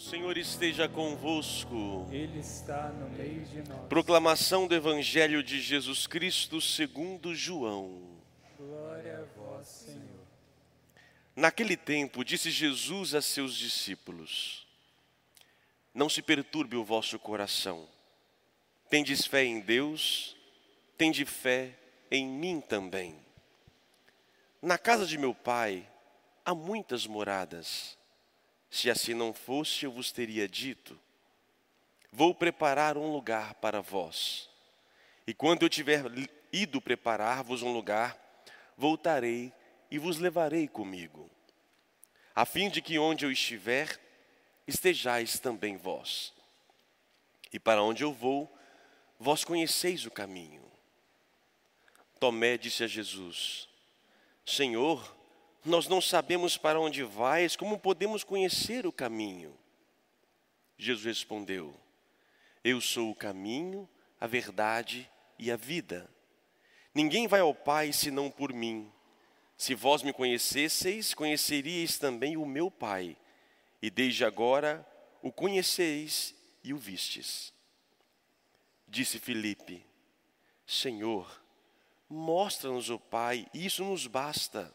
Senhor esteja convosco. Ele está no meio de nós. Proclamação do Evangelho de Jesus Cristo segundo João. Glória a vós, Senhor. Naquele tempo, disse Jesus a seus discípulos: Não se perturbe o vosso coração. Tendes fé em Deus, tende fé em mim também. Na casa de meu pai há muitas moradas. Se assim não fosse, eu vos teria dito: Vou preparar um lugar para vós. E quando eu tiver ido preparar-vos um lugar, voltarei e vos levarei comigo, a fim de que onde eu estiver, estejais também vós. E para onde eu vou, vós conheceis o caminho. Tomé disse a Jesus: Senhor, nós não sabemos para onde vais, como podemos conhecer o caminho? Jesus respondeu: Eu sou o caminho, a verdade e a vida. Ninguém vai ao Pai senão por mim. Se vós me conhecesseis, conheceríeis também o meu Pai, e desde agora o conheceis e o vistes. Disse Filipe: Senhor, mostra-nos o Pai, isso nos basta.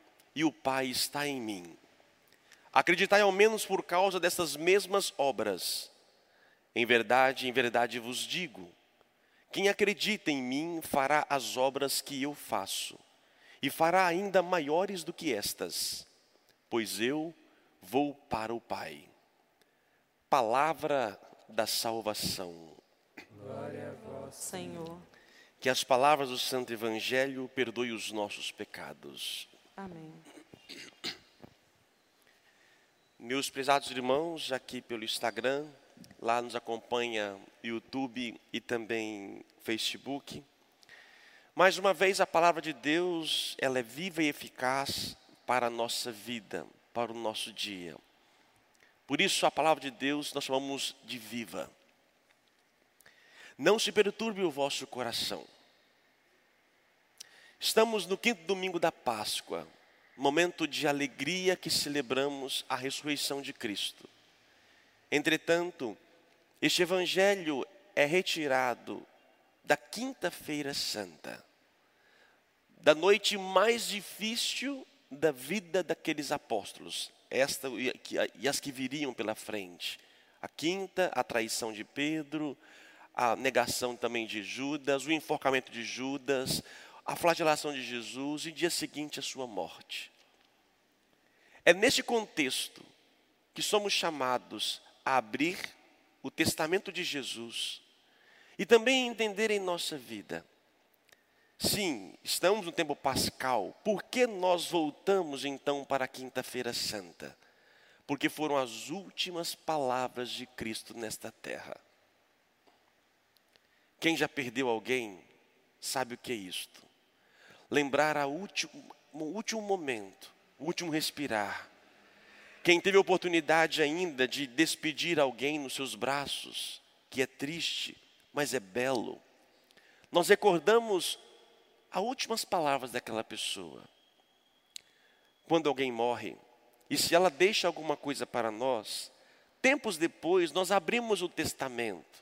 e o Pai está em mim. Acreditai ao menos por causa dessas mesmas obras. Em verdade, em verdade vos digo: quem acredita em mim fará as obras que eu faço, e fará ainda maiores do que estas, pois eu vou para o Pai. Palavra da salvação. Glória a vós, Senhor. Que as palavras do Santo Evangelho perdoem os nossos pecados. Amém. Meus prezados irmãos, aqui pelo Instagram, lá nos acompanha YouTube e também Facebook. Mais uma vez a palavra de Deus, ela é viva e eficaz para a nossa vida, para o nosso dia. Por isso a palavra de Deus nós chamamos de viva. Não se perturbe o vosso coração. Estamos no quinto domingo da Páscoa, momento de alegria que celebramos a ressurreição de Cristo. Entretanto, este evangelho é retirado da Quinta-feira Santa, da noite mais difícil da vida daqueles apóstolos, esta e as que viriam pela frente. A quinta, a traição de Pedro, a negação também de Judas, o enforcamento de Judas, a flagelação de Jesus e dia seguinte a sua morte. É neste contexto que somos chamados a abrir o testamento de Jesus e também entender em nossa vida. Sim, estamos no tempo pascal. Por que nós voltamos então para a Quinta-feira Santa? Porque foram as últimas palavras de Cristo nesta terra. Quem já perdeu alguém sabe o que é isto lembrar a último, o último momento, o último respirar. Quem teve oportunidade ainda de despedir alguém nos seus braços, que é triste, mas é belo. Nós recordamos as últimas palavras daquela pessoa. Quando alguém morre, e se ela deixa alguma coisa para nós, tempos depois nós abrimos o testamento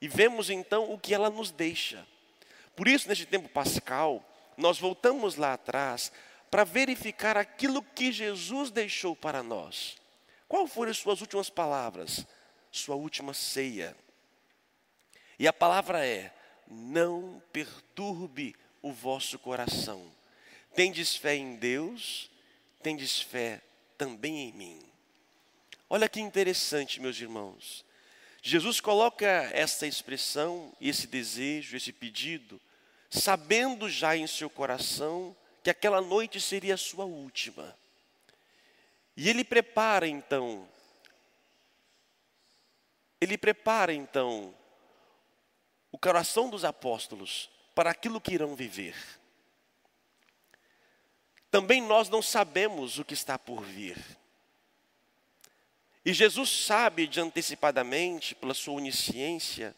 e vemos então o que ela nos deixa. Por isso, neste tempo pascal, nós voltamos lá atrás para verificar aquilo que Jesus deixou para nós. Qual foram as suas últimas palavras? Sua última ceia. E a palavra é: não perturbe o vosso coração. Tendes fé em Deus, tendes fé também em mim. Olha que interessante, meus irmãos. Jesus coloca essa expressão, esse desejo, esse pedido sabendo já em seu coração que aquela noite seria a sua última. E ele prepara então ele prepara então o coração dos apóstolos para aquilo que irão viver. Também nós não sabemos o que está por vir. E Jesus sabe de antecipadamente, pela sua onisciência,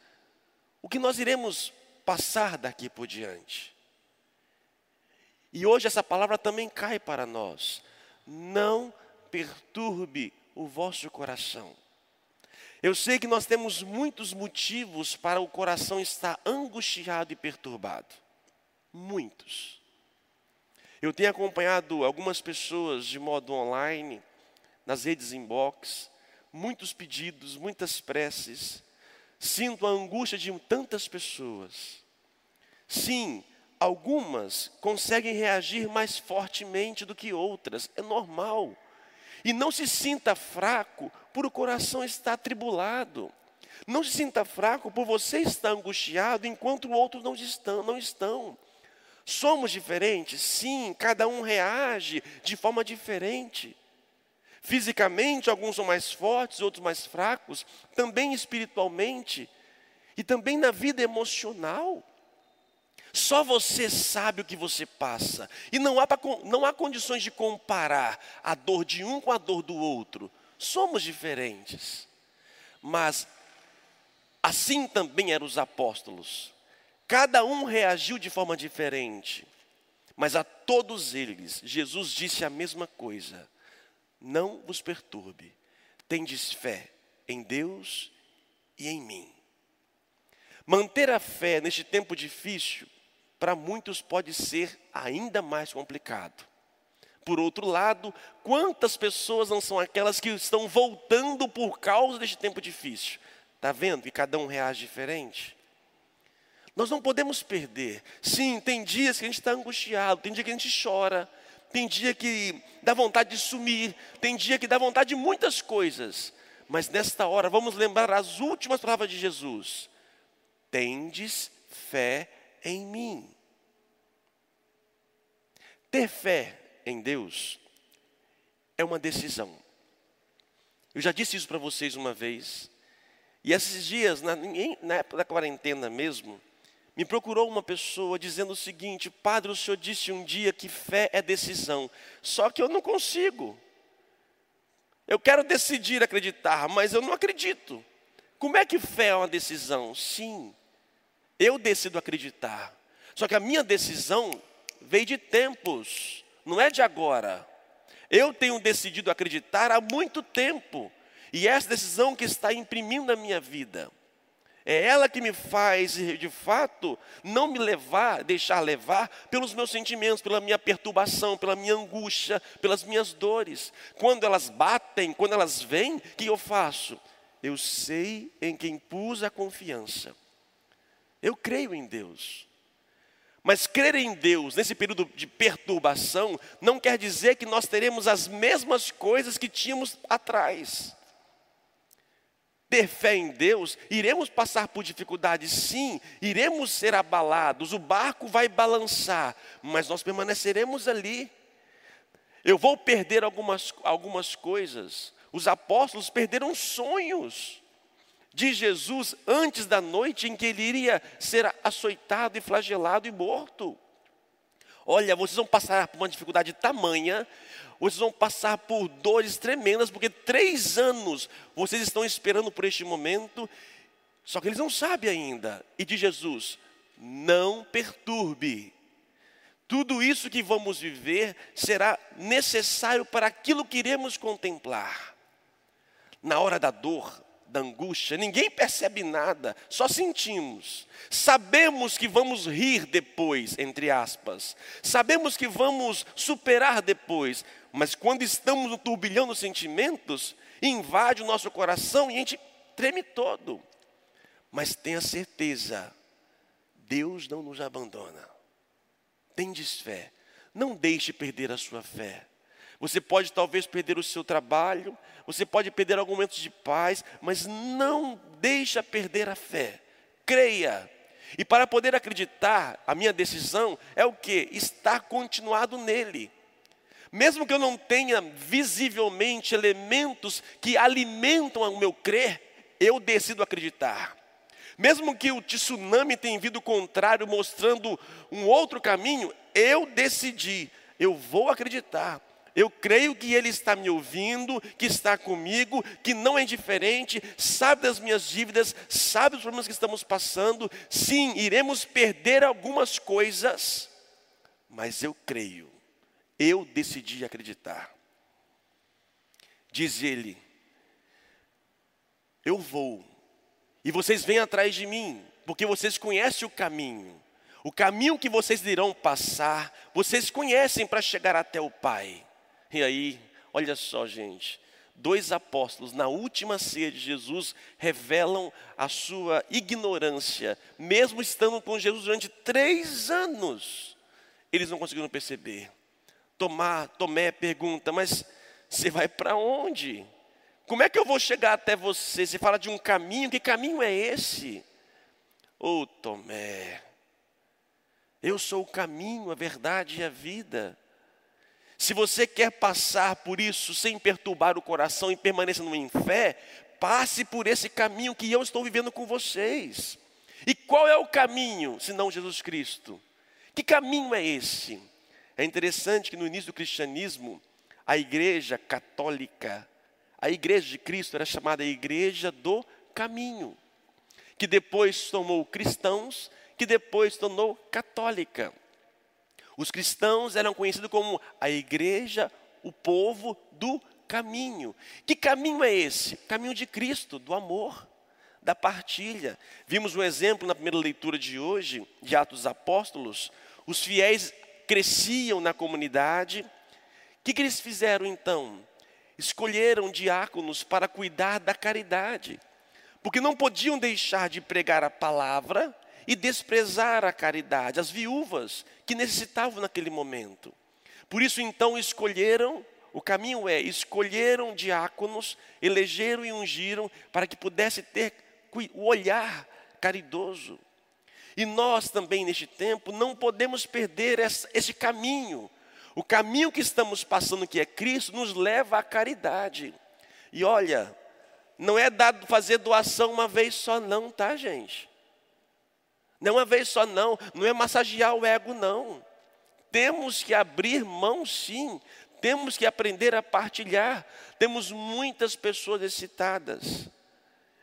o que nós iremos passar daqui por diante. E hoje essa palavra também cai para nós. Não perturbe o vosso coração. Eu sei que nós temos muitos motivos para o coração estar angustiado e perturbado. Muitos. Eu tenho acompanhado algumas pessoas de modo online, nas redes inbox, muitos pedidos, muitas preces. Sinto a angústia de tantas pessoas. Sim, algumas conseguem reagir mais fortemente do que outras, é normal. E não se sinta fraco por o coração estar atribulado. Não se sinta fraco por você estar angustiado enquanto outros não estão, não estão. Somos diferentes? Sim, cada um reage de forma diferente. Fisicamente, alguns são mais fortes, outros mais fracos, também espiritualmente e também na vida emocional. Só você sabe o que você passa. E não há, não há condições de comparar a dor de um com a dor do outro. Somos diferentes. Mas assim também eram os apóstolos. Cada um reagiu de forma diferente. Mas a todos eles, Jesus disse a mesma coisa não vos perturbe. Tendes fé em Deus e em mim. Manter a fé neste tempo difícil, para muitos pode ser ainda mais complicado. Por outro lado, quantas pessoas não são aquelas que estão voltando por causa deste tempo difícil? Está vendo que cada um reage diferente? Nós não podemos perder. Sim, tem dias que a gente está angustiado, tem dia que a gente chora, tem dia que dá vontade de sumir, tem dia que dá vontade de muitas coisas. Mas nesta hora, vamos lembrar as últimas palavras de Jesus: Tendes fé em mim. Ter fé em Deus é uma decisão. Eu já disse isso para vocês uma vez. E esses dias, na, na época da quarentena mesmo, me procurou uma pessoa dizendo o seguinte: Padre, o senhor disse um dia que fé é decisão, só que eu não consigo. Eu quero decidir acreditar, mas eu não acredito. Como é que fé é uma decisão? Sim, eu decido acreditar. Só que a minha decisão veio de tempos, não é de agora. Eu tenho decidido acreditar há muito tempo, e é essa decisão que está imprimindo na minha vida. É ela que me faz, de fato, não me levar, deixar levar pelos meus sentimentos, pela minha perturbação, pela minha angústia, pelas minhas dores. Quando elas batem, quando elas vêm, o que eu faço? Eu sei em quem pus a confiança. Eu creio em Deus. Mas crer em Deus nesse período de perturbação não quer dizer que nós teremos as mesmas coisas que tínhamos atrás ter fé em Deus, iremos passar por dificuldades, sim, iremos ser abalados, o barco vai balançar, mas nós permaneceremos ali. Eu vou perder algumas, algumas coisas. Os apóstolos perderam sonhos de Jesus antes da noite em que ele iria ser açoitado e flagelado e morto. Olha, vocês vão passar por uma dificuldade tamanha vocês vão passar por dores tremendas, porque três anos vocês estão esperando por este momento, só que eles não sabem ainda. E de Jesus, não perturbe. Tudo isso que vamos viver será necessário para aquilo que iremos contemplar. Na hora da dor, da angústia, ninguém percebe nada, só sentimos. Sabemos que vamos rir depois, entre aspas. Sabemos que vamos superar depois, mas quando estamos no turbilhão dos sentimentos, invade o nosso coração e a gente treme todo. Mas tenha certeza, Deus não nos abandona. Tendes fé, não deixe perder a sua fé. Você pode talvez perder o seu trabalho, você pode perder alguns momentos de paz, mas não deixa perder a fé. Creia. E para poder acreditar, a minha decisão é o que? Estar continuado nele. Mesmo que eu não tenha visivelmente elementos que alimentam o meu crer, eu decido acreditar. Mesmo que o tsunami tenha vindo contrário, mostrando um outro caminho, eu decidi, eu vou acreditar. Eu creio que Ele está me ouvindo, que está comigo, que não é indiferente, sabe das minhas dívidas, sabe dos problemas que estamos passando. Sim, iremos perder algumas coisas, mas eu creio, eu decidi acreditar. Diz Ele: Eu vou, e vocês vêm atrás de mim, porque vocês conhecem o caminho. O caminho que vocês irão passar, vocês conhecem para chegar até o Pai. E aí, olha só, gente, dois apóstolos na última ceia de Jesus revelam a sua ignorância, mesmo estando com Jesus durante três anos, eles não conseguiram perceber. Tomar, Tomé pergunta, mas você vai para onde? Como é que eu vou chegar até você? Você fala de um caminho, que caminho é esse? Ô oh, Tomé, eu sou o caminho, a verdade e a vida. Se você quer passar por isso sem perturbar o coração e permanecendo em fé, passe por esse caminho que eu estou vivendo com vocês. E qual é o caminho, senão Jesus Cristo? Que caminho é esse? É interessante que no início do cristianismo, a igreja católica, a igreja de Cristo era chamada igreja do caminho, que depois tomou cristãos, que depois tornou católica. Os cristãos eram conhecidos como a igreja, o povo do caminho. Que caminho é esse? Caminho de Cristo, do amor, da partilha. Vimos um exemplo na primeira leitura de hoje, de Atos dos Apóstolos. Os fiéis cresciam na comunidade. O que, que eles fizeram então? Escolheram diáconos para cuidar da caridade, porque não podiam deixar de pregar a palavra e desprezar a caridade, as viúvas que necessitavam naquele momento. Por isso então escolheram, o caminho é, escolheram diáconos, elegeram e ungiram para que pudesse ter o olhar caridoso. E nós também neste tempo não podemos perder esse caminho. O caminho que estamos passando, que é Cristo, nos leva à caridade. E olha, não é dado fazer doação uma vez só, não, tá, gente? Não uma vez só, não. Não é massagear o ego, não. Temos que abrir mão, sim. Temos que aprender a partilhar. Temos muitas pessoas excitadas.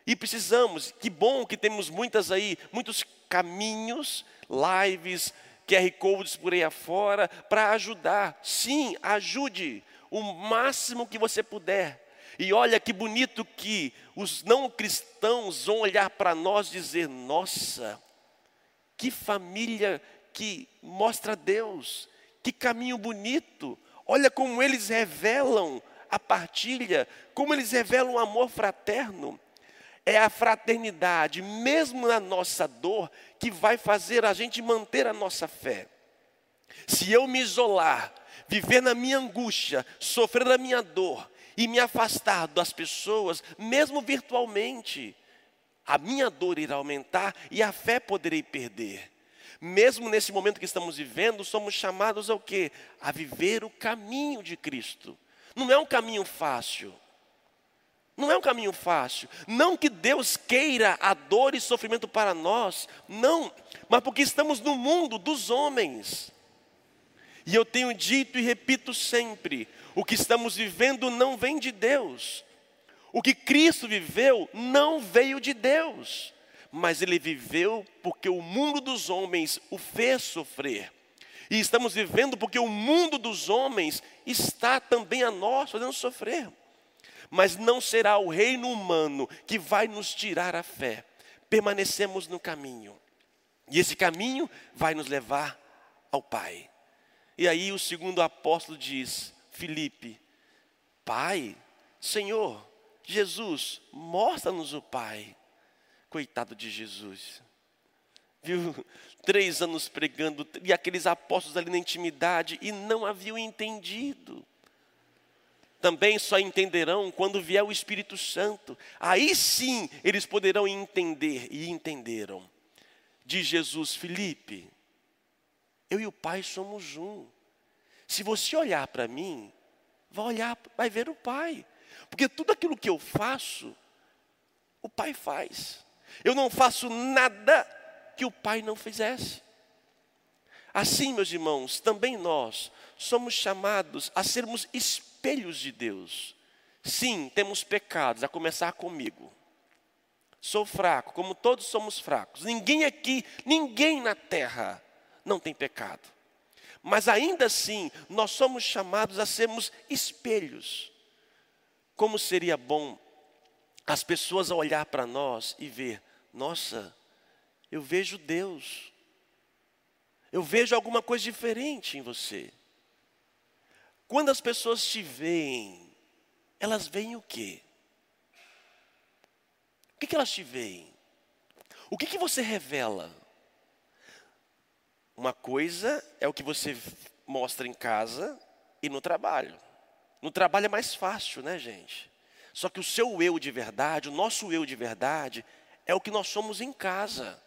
E precisamos, que bom que temos muitas aí, muitos caminhos, lives, QR Codes por aí afora, para ajudar. Sim, ajude o máximo que você puder. E olha que bonito que os não cristãos vão olhar para nós e dizer: nossa, que família que mostra Deus, que caminho bonito. Olha como eles revelam a partilha, como eles revelam o amor fraterno. É a fraternidade, mesmo na nossa dor, que vai fazer a gente manter a nossa fé. Se eu me isolar, viver na minha angústia, sofrer na minha dor e me afastar das pessoas, mesmo virtualmente, a minha dor irá aumentar e a fé poderei perder. Mesmo nesse momento que estamos vivendo, somos chamados ao quê? A viver o caminho de Cristo. Não é um caminho fácil. Não é um caminho fácil. Não que Deus queira a dor e sofrimento para nós, não, mas porque estamos no mundo dos homens. E eu tenho dito e repito sempre: o que estamos vivendo não vem de Deus, o que Cristo viveu não veio de Deus, mas ele viveu porque o mundo dos homens o fez sofrer. E estamos vivendo porque o mundo dos homens está também a nós fazendo sofrer. Mas não será o reino humano que vai nos tirar a fé. Permanecemos no caminho. E esse caminho vai nos levar ao Pai. E aí o segundo apóstolo diz: Filipe, Pai, Senhor, Jesus, mostra-nos o Pai. Coitado de Jesus. Viu? Três anos pregando, e aqueles apóstolos ali na intimidade, e não haviam entendido. Também só entenderão quando vier o Espírito Santo. Aí sim eles poderão entender, e entenderam. De Jesus, Felipe, eu e o Pai somos um. Se você olhar para mim, vai olhar, vai ver o Pai. Porque tudo aquilo que eu faço O Pai faz. Eu não faço nada que o Pai não fizesse. Assim, meus irmãos, também nós somos chamados a sermos espelhos de Deus. Sim, temos pecados, a começar comigo. Sou fraco, como todos somos fracos. Ninguém aqui, ninguém na terra não tem pecado. Mas ainda assim, nós somos chamados a sermos espelhos. Como seria bom as pessoas a olhar para nós e ver, nossa, eu vejo Deus. Eu vejo alguma coisa diferente em você. Quando as pessoas te veem, elas veem o quê? O que, que elas te veem? O que, que você revela? Uma coisa é o que você mostra em casa e no trabalho. No trabalho é mais fácil, né, gente? Só que o seu eu de verdade, o nosso eu de verdade, é o que nós somos em casa.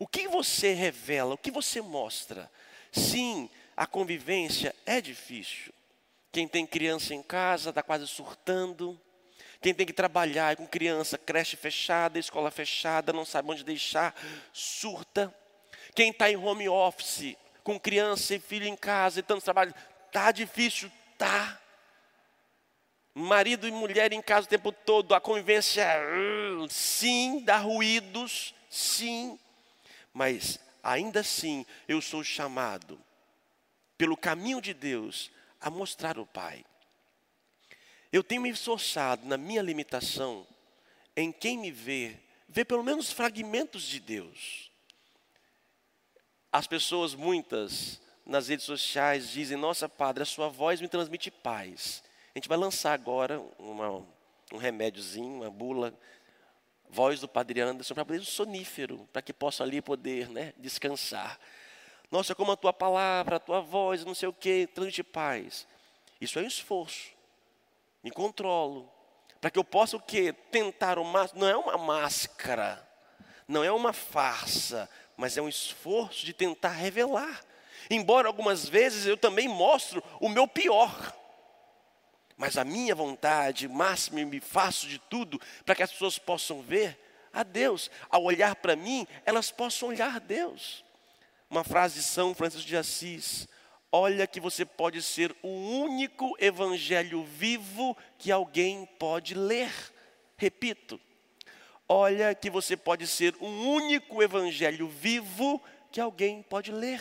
O que você revela, o que você mostra? Sim, a convivência é difícil. Quem tem criança em casa está quase surtando. Quem tem que trabalhar com criança, creche fechada, escola fechada, não sabe onde deixar, surta. Quem está em home office, com criança e filho em casa e tanto trabalho, tá difícil, tá. Marido e mulher em casa o tempo todo, a convivência, hum, sim, dá ruídos, sim, mas ainda assim eu sou chamado pelo caminho de Deus a mostrar o Pai. Eu tenho me esforçado na minha limitação em quem me vê, ver pelo menos fragmentos de Deus. As pessoas, muitas, nas redes sociais, dizem: Nossa, Padre, a sua voz me transmite paz. A gente vai lançar agora uma, um remédiozinho, uma bula, voz do Padre Anderson, para poder um sonífero, para que possa ali poder né, descansar. Nossa, como a tua palavra, a tua voz, não sei o que, transmite paz. Isso é um esforço. Me controlo. Para que eu possa o quê? Tentar o máximo. Não é uma máscara. Não é uma farsa. Mas é um esforço de tentar revelar. Embora algumas vezes eu também mostro o meu pior. Mas a minha vontade máxima, me faço de tudo para que as pessoas possam ver a Deus. Ao olhar para mim, elas possam olhar a Deus. Uma frase de São Francisco de Assis: Olha que você pode ser o único evangelho vivo que alguém pode ler. Repito, olha que você pode ser o único evangelho vivo que alguém pode ler.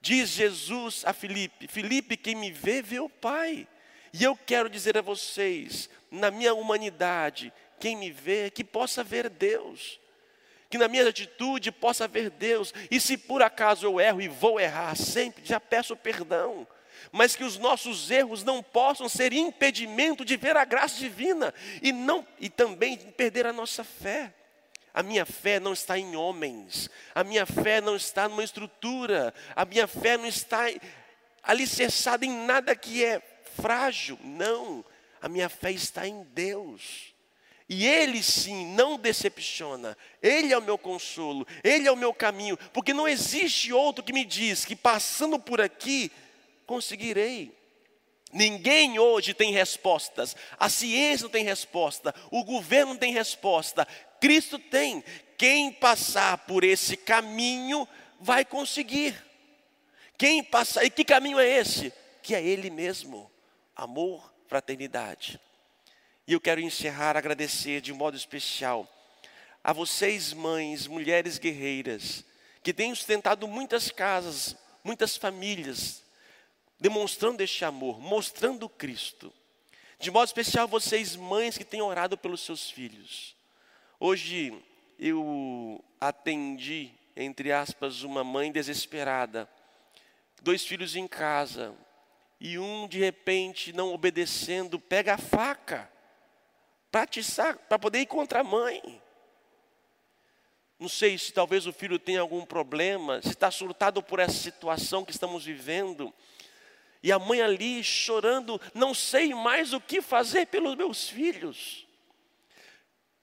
Diz Jesus a Filipe: Filipe, quem me vê, vê o Pai. E eu quero dizer a vocês, na minha humanidade, quem me vê, que possa ver Deus que na minha atitude possa ver Deus, e se por acaso eu erro e vou errar sempre, já peço perdão, mas que os nossos erros não possam ser impedimento de ver a graça divina e não e também perder a nossa fé. A minha fé não está em homens, a minha fé não está numa estrutura, a minha fé não está alicerçada em nada que é frágil, não, a minha fé está em Deus. E Ele sim não decepciona, Ele é o meu consolo, Ele é o meu caminho, porque não existe outro que me diz que passando por aqui conseguirei. Ninguém hoje tem respostas, a ciência não tem resposta, o governo não tem resposta, Cristo tem. Quem passar por esse caminho vai conseguir. Quem passar, e que caminho é esse? Que é Ele mesmo: amor, fraternidade. E eu quero encerrar, agradecer de modo especial a vocês, mães, mulheres guerreiras, que têm sustentado muitas casas, muitas famílias, demonstrando este amor, mostrando Cristo. De modo especial, vocês, mães, que têm orado pelos seus filhos. Hoje eu atendi, entre aspas, uma mãe desesperada, dois filhos em casa, e um de repente, não obedecendo, pega a faca para atiçar, para poder ir contra a mãe. Não sei se talvez o filho tenha algum problema, se está surtado por essa situação que estamos vivendo. E a mãe ali chorando, não sei mais o que fazer pelos meus filhos.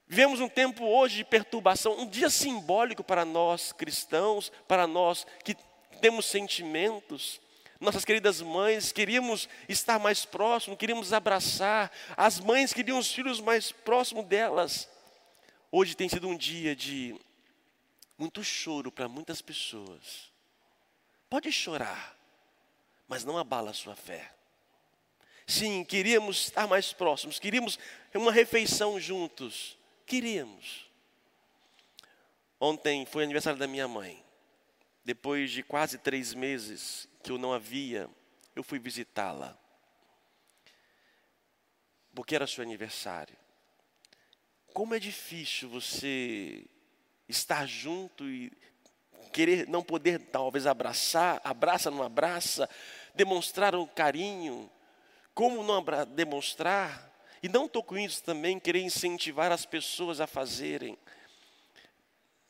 Vivemos um tempo hoje de perturbação, um dia simbólico para nós cristãos, para nós que temos sentimentos. Nossas queridas mães, queríamos estar mais próximo, queríamos abraçar, as mães queriam os filhos mais próximos delas. Hoje tem sido um dia de muito choro para muitas pessoas. Pode chorar, mas não abala a sua fé. Sim, queríamos estar mais próximos, queríamos uma refeição juntos, queríamos. Ontem foi aniversário da minha mãe. Depois de quase três meses que eu não a via, eu fui visitá-la. Porque era seu aniversário. Como é difícil você estar junto e querer não poder talvez abraçar, abraça, não abraça, demonstrar um carinho, como não demonstrar, e não estou com isso também, querer incentivar as pessoas a fazerem,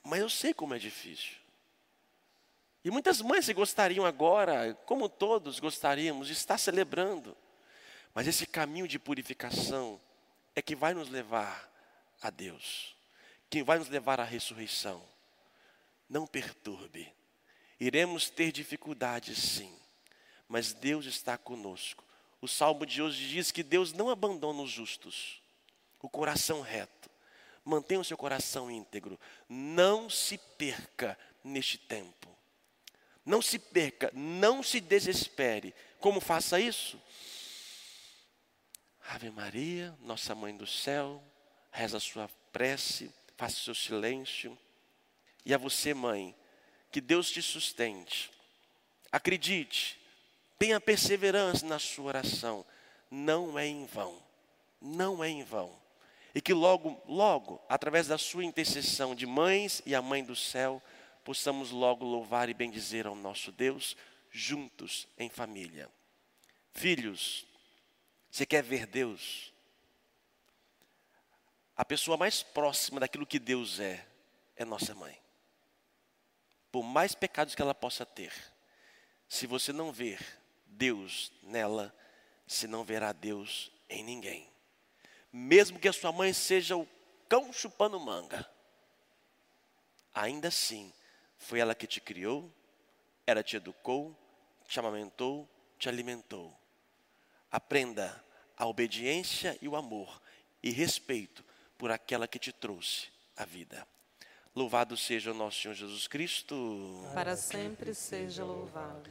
mas eu sei como é difícil. E muitas mães gostariam agora, como todos gostaríamos, de estar celebrando. Mas esse caminho de purificação é que vai nos levar a Deus, que vai nos levar à ressurreição. Não perturbe. Iremos ter dificuldades, sim, mas Deus está conosco. O salmo de hoje diz que Deus não abandona os justos, o coração reto. Mantenha o seu coração íntegro. Não se perca neste tempo. Não se perca, não se desespere. Como faça isso? Ave Maria, nossa mãe do céu, reza a sua prece, faça o seu silêncio. E a você, mãe, que Deus te sustente. Acredite, tenha perseverança na sua oração. Não é em vão. Não é em vão. E que logo, logo, através da sua intercessão de mães e a mãe do céu, possamos logo louvar e bendizer ao nosso Deus, juntos em família. Filhos, você quer ver Deus? A pessoa mais próxima daquilo que Deus é, é nossa mãe. Por mais pecados que ela possa ter, se você não ver Deus nela, você não verá Deus em ninguém. Mesmo que a sua mãe seja o cão chupando manga, ainda assim, foi ela que te criou, ela te educou, te amamentou, te alimentou. Aprenda a obediência e o amor e respeito por aquela que te trouxe a vida. Louvado seja o nosso Senhor Jesus Cristo. Para sempre seja louvado.